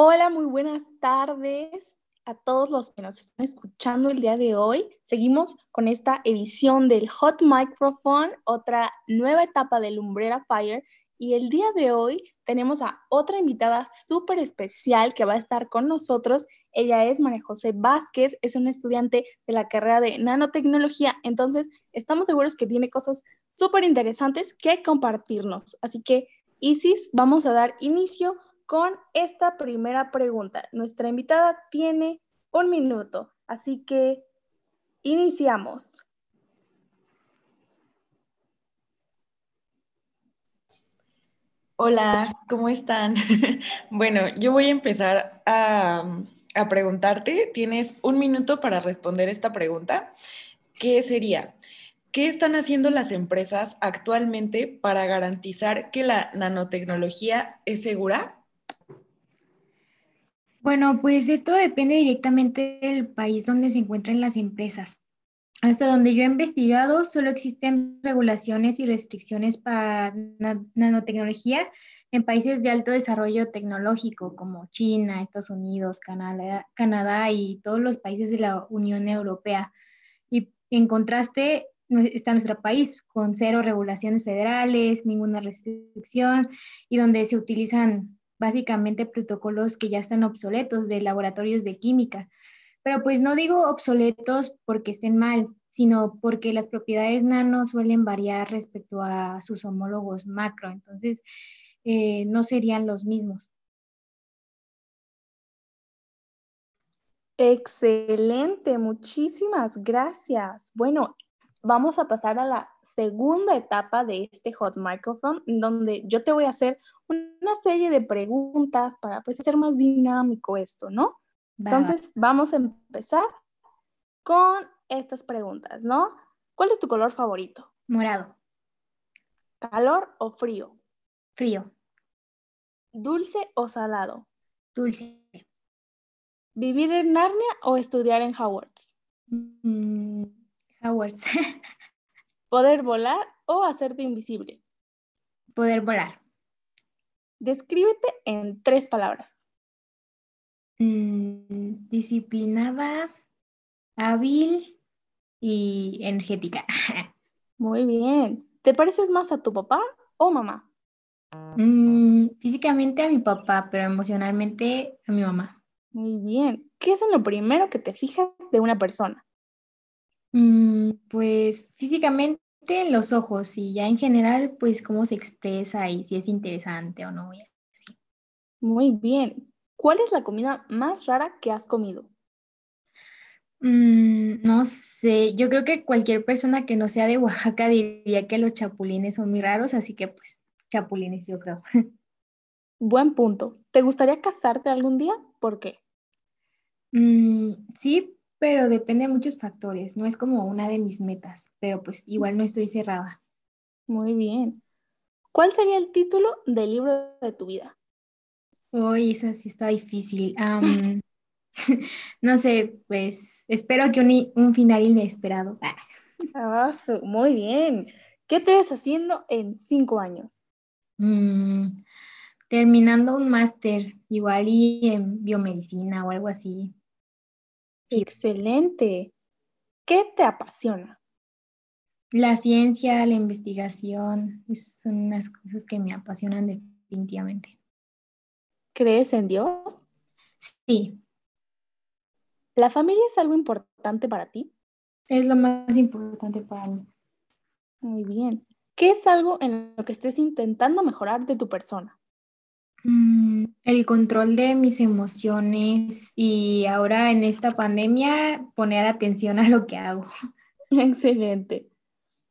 Hola, muy buenas tardes a todos los que nos están escuchando el día de hoy. Seguimos con esta edición del Hot Microphone, otra nueva etapa del Umbrella Fire. Y el día de hoy tenemos a otra invitada súper especial que va a estar con nosotros. Ella es María José Vázquez, es una estudiante de la carrera de nanotecnología. Entonces, estamos seguros que tiene cosas súper interesantes que compartirnos. Así que, Isis, vamos a dar inicio con esta primera pregunta. Nuestra invitada tiene un minuto, así que iniciamos. Hola, ¿cómo están? bueno, yo voy a empezar a, a, preguntarte. Tienes un minuto para responder esta pregunta. ¿Qué sería? ¿Qué están haciendo las empresas actualmente para garantizar que la nanotecnología es segura? Bueno, pues esto depende directamente del país donde se encuentran las empresas. Hasta donde yo he investigado, solo existen regulaciones y restricciones para nanotecnología en países de alto desarrollo tecnológico como China, Estados Unidos, Canadá, Canadá y todos los países de la Unión Europea. Y en contraste está nuestro país con cero regulaciones federales, ninguna restricción y donde se utilizan básicamente protocolos que ya están obsoletos de laboratorios de química. Pero pues no digo obsoletos porque estén mal, sino porque las propiedades nano suelen variar respecto a sus homólogos macro, entonces eh, no serían los mismos. Excelente, muchísimas gracias. Bueno, vamos a pasar a la segunda etapa de este Hot Microphone, donde yo te voy a hacer una serie de preguntas para pues hacer más dinámico esto, ¿no? Entonces, vamos a empezar con estas preguntas, ¿no? ¿Cuál es tu color favorito? Morado. ¿Calor o frío? Frío. ¿Dulce o salado? Dulce. ¿Vivir en Narnia o estudiar en Hogwarts? Mm, ¿Poder volar o hacerte invisible? Poder volar. Descríbete en tres palabras. Mm, disciplinada, hábil y energética. Muy bien. ¿Te pareces más a tu papá o mamá? Mm, físicamente a mi papá, pero emocionalmente a mi mamá. Muy bien. ¿Qué es en lo primero que te fijas de una persona? Mm, pues físicamente en los ojos y ya en general, pues cómo se expresa y si es interesante o no. Muy bien. ¿Cuál es la comida más rara que has comido? Mm, no sé, yo creo que cualquier persona que no sea de Oaxaca diría que los chapulines son muy raros, así que pues chapulines yo creo. Buen punto. ¿Te gustaría casarte algún día? ¿Por qué? Mm, sí, pero depende de muchos factores. No es como una de mis metas, pero pues igual no estoy cerrada. Muy bien. ¿Cuál sería el título del libro de tu vida? Uy, esa sí está difícil. no sé, pues espero que un, un final inesperado. Ah, muy bien. ¿Qué te ves haciendo en cinco años? Mm, terminando un máster, igual y en biomedicina o algo así. Excelente. ¿Qué te apasiona? La ciencia, la investigación, esas son unas cosas que me apasionan definitivamente. ¿Crees en Dios? Sí. ¿La familia es algo importante para ti? Es lo más importante para mí. Muy bien. ¿Qué es algo en lo que estés intentando mejorar de tu persona? Mm, el control de mis emociones y ahora en esta pandemia poner atención a lo que hago. Excelente.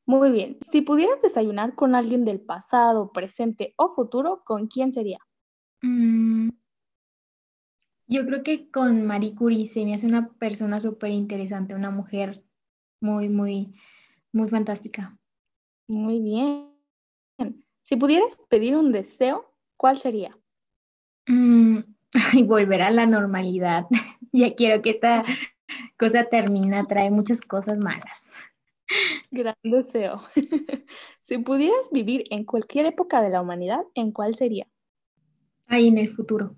Muy bien. Si pudieras desayunar con alguien del pasado, presente o futuro, ¿con quién sería? Mm, yo creo que con Marie Curie se me hace una persona súper interesante, una mujer muy, muy, muy fantástica. Muy bien. Si pudieras pedir un deseo, ¿cuál sería? Mm, y volver a la normalidad. ya quiero que esta cosa termine, trae muchas cosas malas. Gran deseo. si pudieras vivir en cualquier época de la humanidad, ¿en cuál sería? Ahí en el futuro.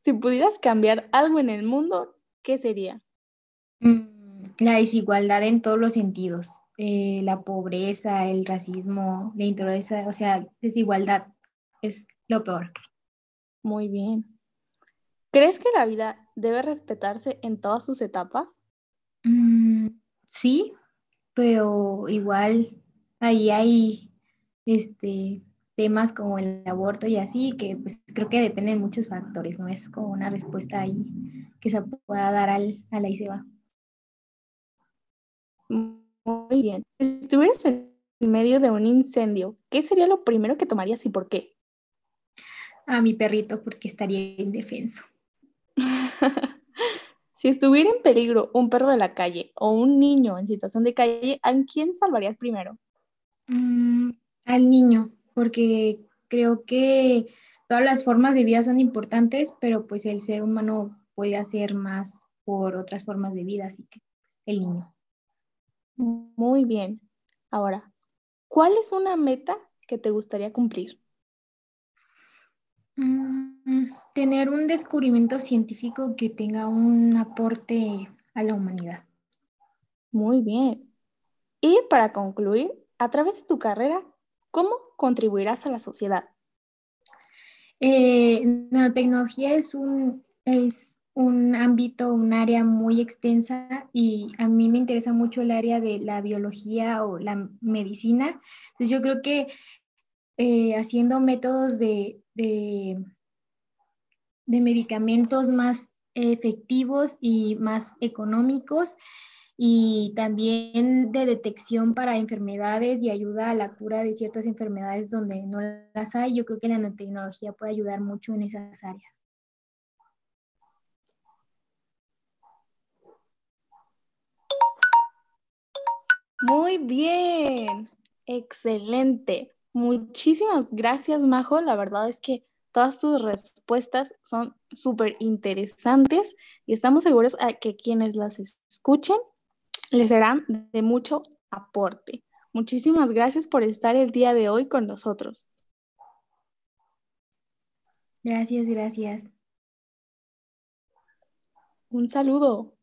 si pudieras cambiar algo en el mundo, ¿qué sería? Mm, la desigualdad en todos los sentidos. Eh, la pobreza, el racismo, la intolerancia, o sea, desigualdad es lo peor. Muy bien. ¿Crees que la vida debe respetarse en todas sus etapas? Mm, sí, pero igual ahí hay este, temas como el aborto y así, que pues creo que dependen de muchos factores, no es como una respuesta ahí que se pueda dar al, a la ICEBA. Muy bien. Si estuvieras en medio de un incendio, ¿qué sería lo primero que tomarías y por qué? A mi perrito, porque estaría indefenso. si estuviera en peligro un perro de la calle o un niño en situación de calle, ¿a quién salvarías primero? Mm, al niño, porque creo que todas las formas de vida son importantes, pero pues el ser humano puede hacer más por otras formas de vida, así que pues, el niño. Muy bien. Ahora, ¿cuál es una meta que te gustaría cumplir? Mm, tener un descubrimiento científico que tenga un aporte a la humanidad. Muy bien. Y para concluir, a través de tu carrera, ¿cómo contribuirás a la sociedad? Eh, la tecnología es un, es un ámbito, un área muy extensa y a mí me interesa mucho el área de la biología o la medicina. Entonces yo creo que eh, haciendo métodos de, de, de medicamentos más efectivos y más económicos, y también de detección para enfermedades y ayuda a la cura de ciertas enfermedades donde no las hay. Yo creo que la nanotecnología puede ayudar mucho en esas áreas. Muy bien, excelente. Muchísimas gracias, Majo. La verdad es que todas tus respuestas son súper interesantes y estamos seguros a que quienes las escuchen les serán de mucho aporte. Muchísimas gracias por estar el día de hoy con nosotros. Gracias, gracias. Un saludo.